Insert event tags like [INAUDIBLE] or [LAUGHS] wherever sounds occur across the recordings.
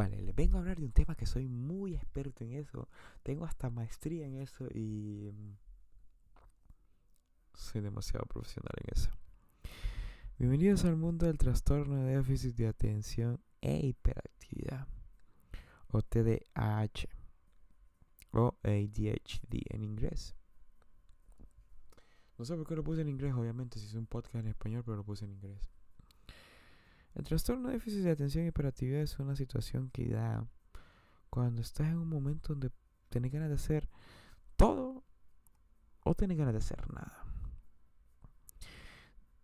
Vale, les vengo a hablar de un tema que soy muy experto en eso. Tengo hasta maestría en eso y mm, soy demasiado profesional en eso. Bienvenidos al mundo del trastorno de déficit de atención e hiperactividad o TDAH o ADHD en inglés. No sé por qué lo puse en inglés, obviamente, si es un podcast en español, pero lo puse en inglés. El trastorno de déficit de atención y hiperactividad es una situación que da cuando estás en un momento donde tienes ganas de hacer todo o tienes ganas de hacer nada.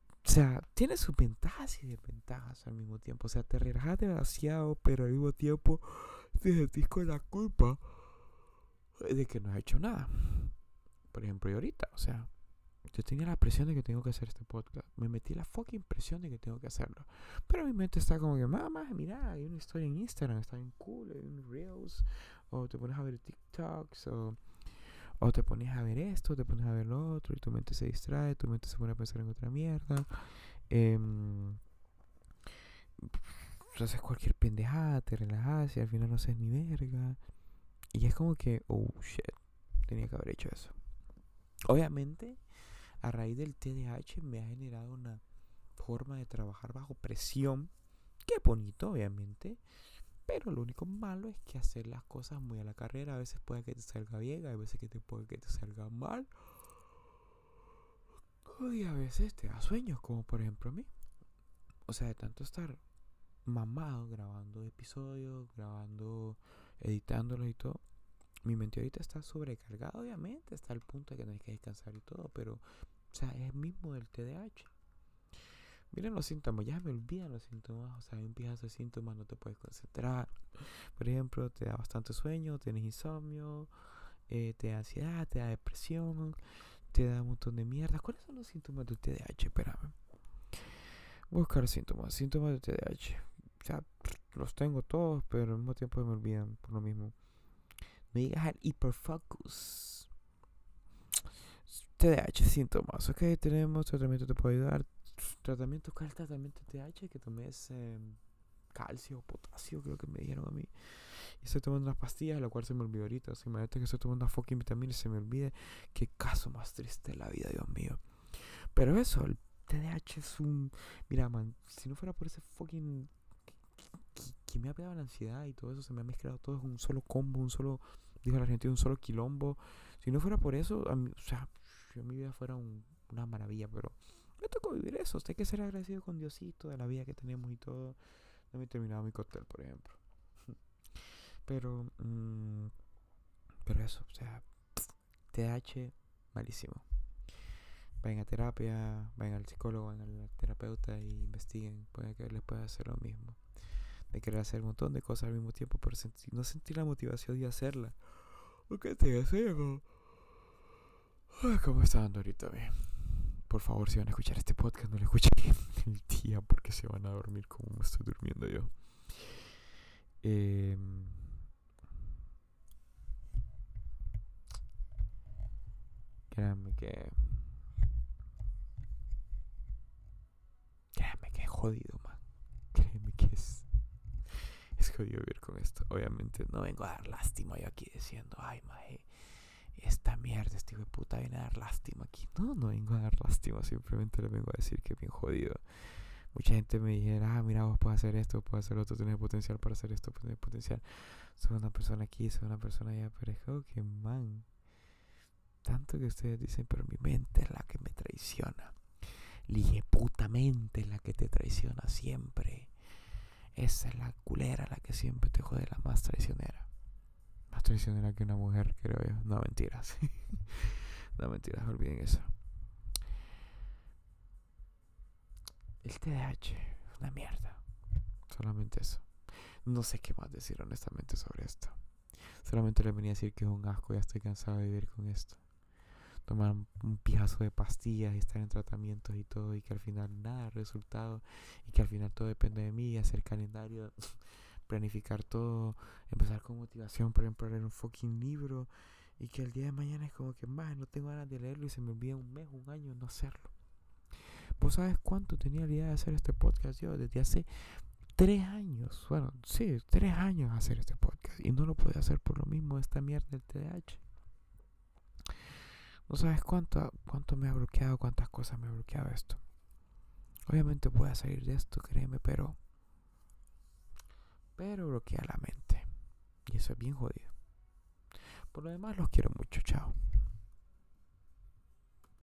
O sea, tiene sus ventajas y desventajas al mismo tiempo. O sea, te relajas demasiado, pero al mismo tiempo te sentís con la culpa de que no has hecho nada. Por ejemplo, y ahorita, o sea, yo tenía la presión de que tengo que hacer este podcast. Me metí la fucking presión de que tengo que hacerlo. Pero mi mente está como que, mamá, mira, hay una historia en Instagram, está bien cool, hay un Reels, o te pones a ver TikToks, o, o te pones a ver esto, te pones a ver lo otro, y tu mente se distrae, tu mente se pone a pensar en otra mierda. Eh, haces cualquier pendejada, te relajas y al final no haces ni verga. Y es como que, oh shit, tenía que haber hecho eso. Obviamente, a raíz del TDAH me ha generado una forma de trabajar bajo presión. Qué bonito, obviamente. Pero lo único malo es que hacer las cosas muy a la carrera. A veces puede que te salga bien, a veces que te puede que te salga mal. Y a veces te da sueños, como por ejemplo a mí. O sea, de tanto estar mamado grabando episodios, grabando, editándolos y todo. Mi mente ahorita está sobrecargada, obviamente, está al punto de que tienes que descansar y todo, pero, o sea, es mismo del TDAH. Miren los síntomas, ya me olvidan los síntomas, o sea, empiezas de síntomas, no te puedes concentrar. Por ejemplo, te da bastante sueño, tienes insomnio, eh, te da ansiedad, te da depresión, te da un montón de mierda. ¿Cuáles son los síntomas del TDAH? Espérame. Buscar síntomas, síntomas del TDAH. O sea, los tengo todos, pero al mismo tiempo me olvidan por lo mismo. Me digas al hiperfocus. TDAH, síntomas. Ok, tenemos tratamiento te puede ayudar. Tratamiento, ¿cuál tratamiento TDAH? Que tomé ese calcio, potasio, creo que me dijeron a mí. Y estoy tomando unas pastillas, lo cual se me olvidó ahorita. O sea, imagínate que estoy tomando una fucking vitamina y se me olvide. Qué caso más triste de la vida, Dios mío. Pero eso, el TDAH es un. Mira, man, si no fuera por ese fucking. Que, me ha pegado la ansiedad y todo eso, se me ha mezclado todo es un solo combo, un solo. Dijo la gente, un solo quilombo. Si no fuera por eso, o sea, si mi vida fuera un, una maravilla, pero me tocó vivir eso. Usted hay que ser agradecido con Diosito de la vida que tenemos y todo. No me he terminado mi cóctel, por ejemplo. [LAUGHS] Pero, mmm, pero eso, o sea, TH, malísimo. Vayan a terapia, vayan al psicólogo, vayan al terapeuta y investiguen. Puede que les pueda hacer lo mismo. De querer hacer un montón de cosas al mismo tiempo, pero no sentir la motivación de hacerla. ¿Qué te haciendo? ¿Cómo está dando ahorita bien? Por favor, si van a escuchar este podcast, no lo escuchen [LAUGHS] el día porque se van a dormir como estoy durmiendo yo. Eh, créanme que. Créanme que es jodido, man. Créanme que es. Es jodido vivir con esto. Obviamente no vengo a dar lástima yo aquí diciendo, ay, maje esta mierda, este hijo de puta viene a dar lástima aquí. No, no vengo a dar lástima, simplemente le vengo a decir que bien jodido. Mucha gente me dijera, ah, mira, vos puedes hacer esto, puedes hacer otro, tienes potencial para hacer esto, tienes potencial. Soy una persona aquí, soy una persona allá, pero es que, man, tanto que ustedes dicen, pero mi mente es la que me traiciona. Lige puta mente es la que te traiciona siempre. Esa es la culera la que siempre te jode, la más traicionera más traicionera que una mujer, creo yo. No, mentiras. [LAUGHS] no, mentiras, olviden eso. El TDAH una mierda. Solamente eso. No sé qué más decir honestamente sobre esto. Solamente le venía a decir que es un asco, ya estoy cansado de vivir con esto. Tomar un pijazo de pastillas y estar en tratamientos y todo, y que al final nada resultado, y que al final todo depende de mí, hacer calendario [LAUGHS] planificar todo, empezar con motivación, por ejemplo, leer un fucking libro y que el día de mañana es como que más no tengo ganas de leerlo y se me olvida un mes, un año no hacerlo. ¿Vos sabes cuánto tenía la idea de hacer este podcast yo? Desde hace tres años, bueno, sí, tres años hacer este podcast y no lo podía hacer por lo mismo, esta mierda del TDAH. No sabes cuánto, cuánto me ha bloqueado, cuántas cosas me ha bloqueado esto. Obviamente voy salir de esto, créeme, pero. Pero bloquea la mente. Y eso es bien jodido. Por lo demás, los quiero mucho. Chao.